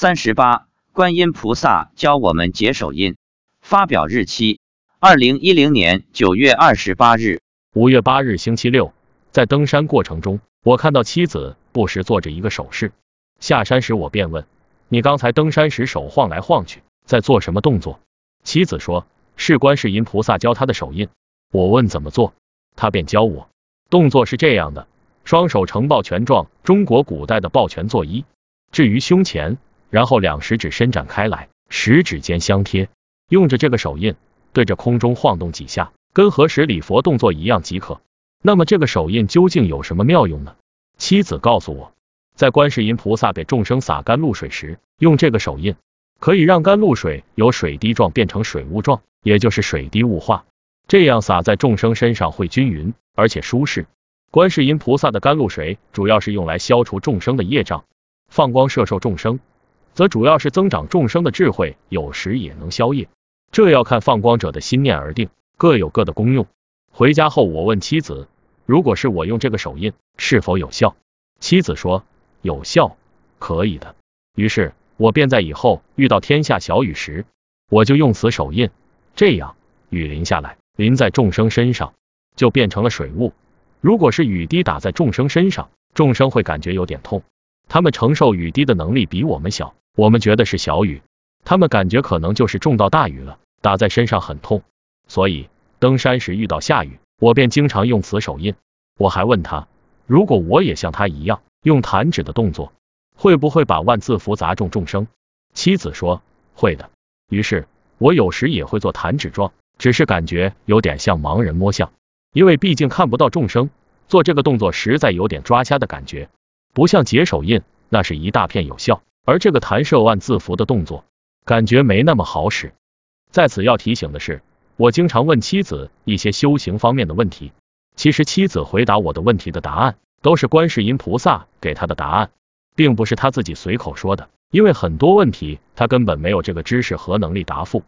三十八，观音菩萨教我们解手印。发表日期：二零一零年九月二十八日。五月八日星期六，在登山过程中，我看到妻子不时做着一个手势。下山时，我便问：“你刚才登山时手晃来晃去，在做什么动作？”妻子说：“是观世音菩萨教他的手印。”我问怎么做，他便教我。动作是这样的：双手呈抱拳状，中国古代的抱拳作揖，置于胸前。然后两食指伸展开来，食指尖相贴，用着这个手印对着空中晃动几下，跟合十礼佛动作一样即可。那么这个手印究竟有什么妙用呢？妻子告诉我，在观世音菩萨给众生洒甘露水时，用这个手印可以让甘露水由水滴状变成水雾状，也就是水滴雾化，这样洒在众生身上会均匀而且舒适。观世音菩萨的甘露水主要是用来消除众生的业障，放光摄受众生。则主要是增长众生的智慧，有时也能消业，这要看放光者的心念而定，各有各的功用。回家后，我问妻子，如果是我用这个手印，是否有效？妻子说有效，可以的。于是，我便在以后遇到天下小雨时，我就用此手印，这样雨淋下来，淋在众生身上，就变成了水雾。如果是雨滴打在众生身上，众生会感觉有点痛，他们承受雨滴的能力比我们小。我们觉得是小雨，他们感觉可能就是中到大雨了，打在身上很痛。所以登山时遇到下雨，我便经常用此手印。我还问他，如果我也像他一样用弹指的动作，会不会把万字符砸中众生？妻子说会的。于是我有时也会做弹指状，只是感觉有点像盲人摸象，因为毕竟看不到众生，做这个动作实在有点抓瞎的感觉，不像解手印，那是一大片有效。而这个弹射万字符的动作，感觉没那么好使。在此要提醒的是，我经常问妻子一些修行方面的问题，其实妻子回答我的问题的答案，都是观世音菩萨给他的答案，并不是他自己随口说的。因为很多问题他根本没有这个知识和能力答复。